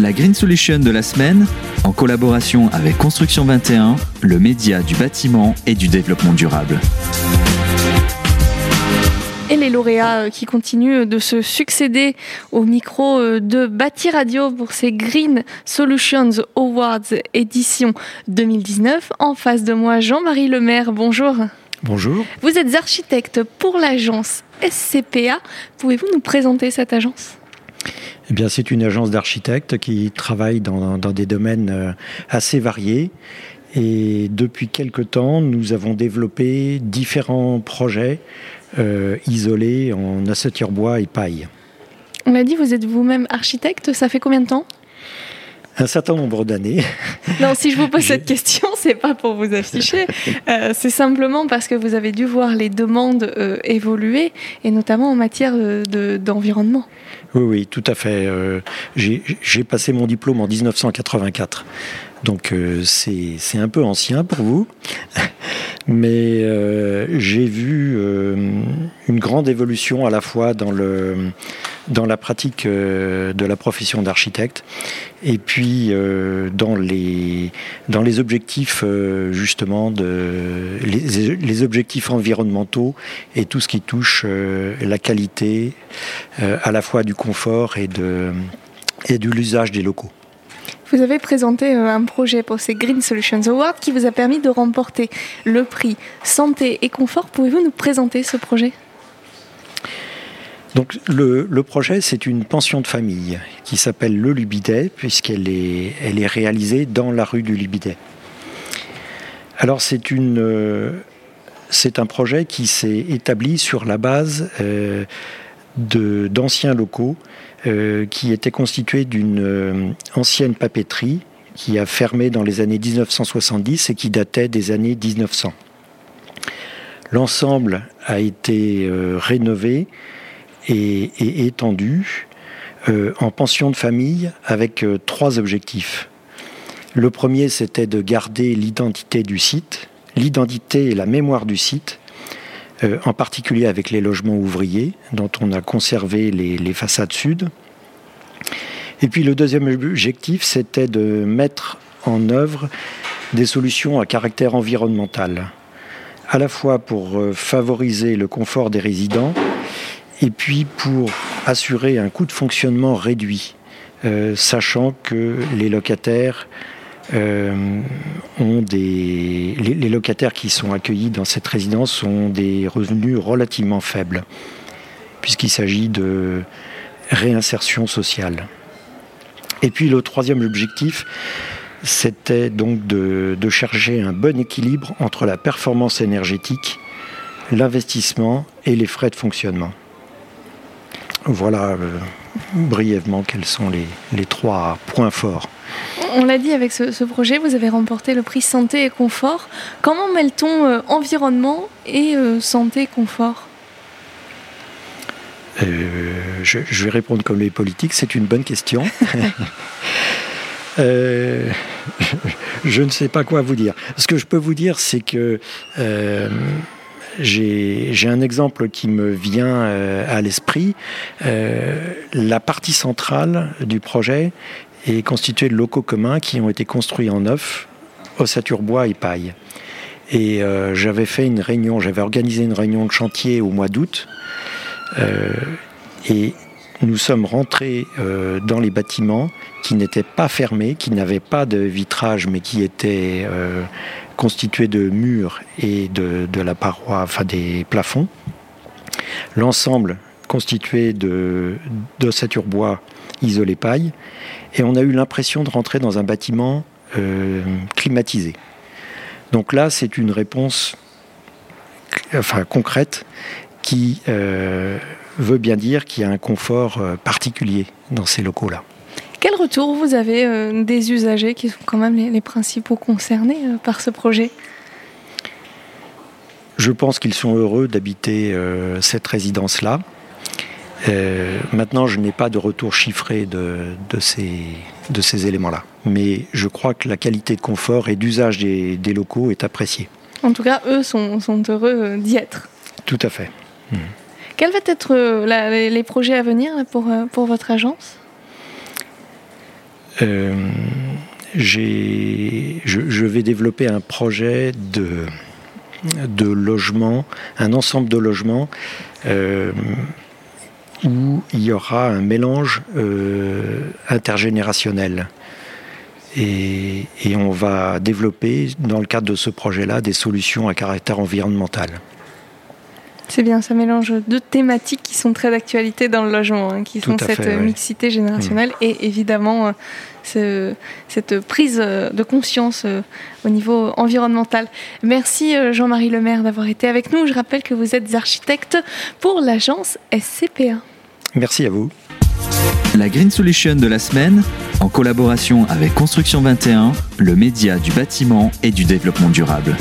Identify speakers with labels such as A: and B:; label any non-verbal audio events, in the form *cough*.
A: La Green Solution de la semaine, en collaboration avec Construction 21, le média du bâtiment et du développement durable.
B: Et les lauréats euh, qui continuent de se succéder au micro euh, de Bâti Radio pour ces Green Solutions Awards édition 2019. En face de moi, Jean-Marie Lemaire, bonjour.
C: Bonjour.
B: Vous êtes architecte pour l'agence SCPA. Pouvez-vous nous présenter cette agence?
C: Eh c'est une agence d'architectes qui travaille dans, des domaines euh, assez variés. Et depuis quelque temps, nous avons développé différents projets euh, isolés en assature bois et paille.
B: On l'a dit, vous êtes vous-même architecte. Ça fait combien de temps?
C: Un certain nombre d'années. *laughs*
B: Non, si je vous pose cette question, c'est pas pour vous afficher, *laughs* euh, c'est simplement parce que vous avez dû voir les demandes euh, évoluer, et notamment en matière d'environnement.
C: oui, oui, tout à fait. Euh, j'ai passé mon diplôme en 1984, donc c'est un peu ancien pour vous, *laughs* mais j'ai vu une grande évolution à la fois dans le dans la pratique euh, de la profession d'architecte et puis euh, dans, les, dans les objectifs euh, justement de les, objectifs environnementaux et tout ce qui touche la qualité à la fois du confort et de, et de l'usage des locaux.
B: Vous avez présenté un projet pour ces Green Solutions Awards qui vous a permis de remporter le prix Santé et Confort. Pouvez-vous nous présenter ce projet?
C: Donc le, projet, c'est une pension de famille qui s'appelle Le Lubidet, puisqu'elle est, réalisée dans la rue du Lubidet. Alors c'est une... Euh, c'est un projet qui s'est établi sur la base euh, d'anciens locaux euh, qui étaient constitués d'une ancienne papeterie qui a fermé dans les années 1970 et qui datait des années 1900. L'ensemble a été rénové et, étendu euh, en pension de famille avec euh, trois objectifs. Le premier, c'était de garder l'identité du site, l'identité et la mémoire du site, euh, en particulier avec les logements ouvriers, dont on a conservé les, les façades sud. Et puis le deuxième objectif, c'était de mettre en œuvre des solutions à caractère environnemental, à la fois pour favoriser le confort des résidents, et puis pour assurer un coût de fonctionnement réduit, euh, sachant que les locataires euh, ont des les, locataires qui sont accueillis dans cette résidence ont des revenus relativement faibles, puisqu'il s'agit de réinsertion sociale. Et puis le troisième objectif, c'était donc de, de chercher un bon équilibre entre la performance énergétique, l'investissement et les frais de fonctionnement. Voilà euh, brièvement quels sont les, trois points forts.
B: On l'a dit avec ce, projet, vous avez remporté le prix santé et confort. Comment mêle-t-on euh, environnement et euh, santé et confort
C: je, vais répondre comme les politiques, c'est une bonne question. *laughs* je ne sais pas quoi vous dire. Ce que je peux vous dire, c'est que j'ai un exemple qui me vient euh, à l'esprit. Euh, la partie centrale du projet est constituée de locaux communs qui ont été construits en neuf, ossature bois et paille. Et euh, j'avais fait une réunion, j'avais organisé une réunion de chantier au mois d'août. et nous sommes rentrés dans les bâtiments qui n'étaient pas fermés, qui n'avaient pas de vitrage, mais qui étaient constitué de murs et de, la paroi, enfin des plafonds. L'ensemble constitué d'ossature bois isolé paille. Et on a eu l'impression de rentrer dans un bâtiment euh, climatisé. Donc là, c'est une réponse enfin, concrète qui euh, veut bien dire qu'il y a un confort euh, particulier dans ces locaux-là.
B: Quel retour vous avez euh, des usagers qui sont quand même les, principaux concernés euh, par ce projet?
C: Je pense qu'ils sont heureux d'habiter cette résidence-là. maintenant, je n'ai pas de retour chiffré de, ces, de ces éléments-là. Mais je crois que la qualité de confort et d'usage des, locaux est appréciée.
B: En tout cas, eux sont, heureux d'y être.
C: Tout à fait.
B: Quels vont être les projets à venir pour, pour votre agence?
C: Euh, je, vais développer un projet de, de logement, un ensemble de logements euh, où il y aura un mélange euh, intergénérationnel. Et, et, on va développer, dans le cadre de ce projet-là, des solutions à caractère environnemental.
B: C'est bien, ça mélange deux thématiques qui sont très d'actualité dans le logement, hein, qui sont cette mixité générationnelle mm. et évidemment euh, cette prise euh, de conscience euh, au niveau environnemental. Merci Jean-Marie Lemaire d'avoir été avec nous. Je rappelle que vous êtes architecte pour l'agence SCPA.
C: Merci à vous.
A: La Green Solution de la semaine, en collaboration avec Construction 21, le média du bâtiment et du développement durable.